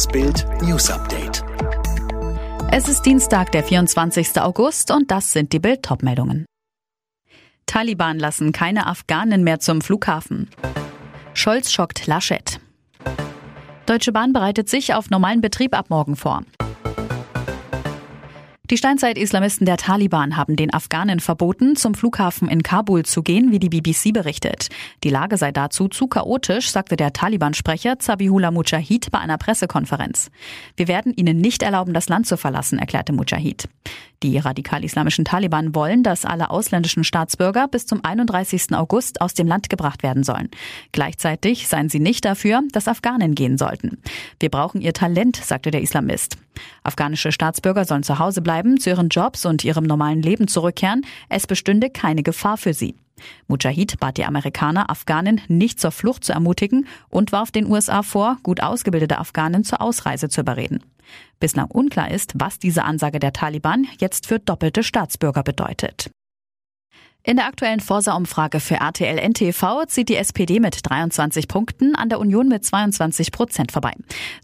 Das Bild News Update. Es ist Dienstag, der 24. August und das sind die Bild meldungen Taliban lassen keine Afghanen mehr zum Flughafen. Scholz schockt Laschet. Deutsche Bahn bereitet sich auf normalen Betrieb ab morgen vor. Die Steinzeit-Islamisten der Taliban haben den Afghanen verboten, zum Flughafen in Kabul zu gehen, wie die BBC berichtet. Die Lage sei dazu zu chaotisch, sagte der Taliban-Sprecher Zabihullah Mujahid bei einer Pressekonferenz. Wir werden ihnen nicht erlauben, das Land zu verlassen, erklärte Mujahid. Die radikal-islamischen Taliban wollen, dass alle ausländischen Staatsbürger bis zum 31. August aus dem Land gebracht werden sollen. Gleichzeitig seien sie nicht dafür, dass Afghanen gehen sollten. Wir brauchen ihr Talent, sagte der Islamist. Afghanische Staatsbürger sollen zu Hause bleiben, zu ihren Jobs und ihrem normalen Leben zurückkehren. Es bestünde keine Gefahr für sie. Mujahid bat die Amerikaner, Afghanen nicht zur Flucht zu ermutigen und warf den USA vor, gut ausgebildete Afghanen zur Ausreise zu überreden. Bislang unklar ist, was diese Ansage der Taliban jetzt für doppelte Staatsbürger bedeutet. In der aktuellen Forsa-Umfrage für RTL NTV zieht die SPD mit 23 Punkten an der Union mit 22 Prozent vorbei.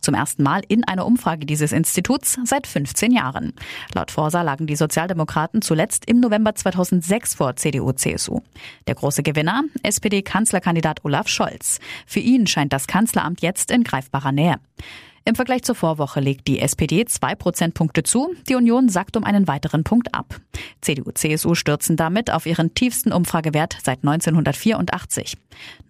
Zum ersten Mal in einer Umfrage dieses Instituts seit 15 Jahren. Laut Forsa lagen die Sozialdemokraten zuletzt im November 2006 vor CDU-CSU. Der große Gewinner, SPD-Kanzlerkandidat Olaf Scholz. Für ihn scheint das Kanzleramt jetzt in greifbarer Nähe. Im Vergleich zur Vorwoche legt die SPD zwei Prozentpunkte zu, die Union sackt um einen weiteren Punkt ab. CDU, CSU stürzen damit auf ihren tiefsten Umfragewert seit 1984.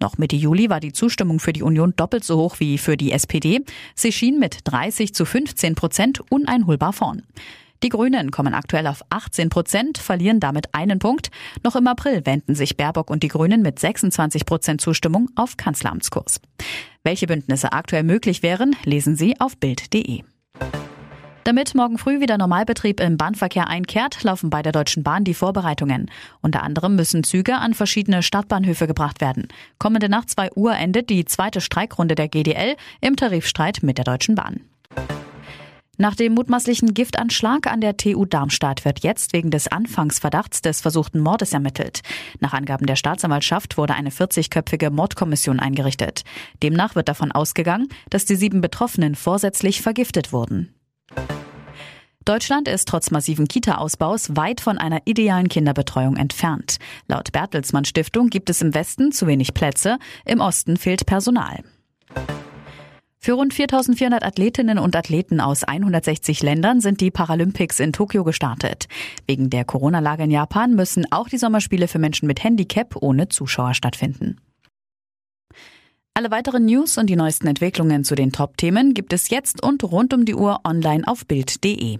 Noch Mitte Juli war die Zustimmung für die Union doppelt so hoch wie für die SPD. Sie schien mit 30 zu 15 Prozent uneinholbar vorn. Die Grünen kommen aktuell auf 18 Prozent, verlieren damit einen Punkt. Noch im April wenden sich Baerbock und die Grünen mit 26 Prozent Zustimmung auf Kanzleramtskurs. Welche Bündnisse aktuell möglich wären, lesen Sie auf Bild.de. Damit morgen früh wieder Normalbetrieb im Bahnverkehr einkehrt, laufen bei der Deutschen Bahn die Vorbereitungen. Unter anderem müssen Züge an verschiedene Stadtbahnhöfe gebracht werden. Kommende Nacht 2 Uhr endet die zweite Streikrunde der GDL im Tarifstreit mit der Deutschen Bahn. Nach dem mutmaßlichen Giftanschlag an der TU Darmstadt wird jetzt wegen des Anfangsverdachts des versuchten Mordes ermittelt. Nach Angaben der Staatsanwaltschaft wurde eine 40-köpfige Mordkommission eingerichtet. Demnach wird davon ausgegangen, dass die sieben Betroffenen vorsätzlich vergiftet wurden. Deutschland ist trotz massiven Kita-Ausbaus weit von einer idealen Kinderbetreuung entfernt. Laut Bertelsmann Stiftung gibt es im Westen zu wenig Plätze, im Osten fehlt Personal. Für rund 4400 Athletinnen und Athleten aus 160 Ländern sind die Paralympics in Tokio gestartet. Wegen der Corona-Lage in Japan müssen auch die Sommerspiele für Menschen mit Handicap ohne Zuschauer stattfinden. Alle weiteren News und die neuesten Entwicklungen zu den Top-Themen gibt es jetzt und rund um die Uhr online auf Bild.de.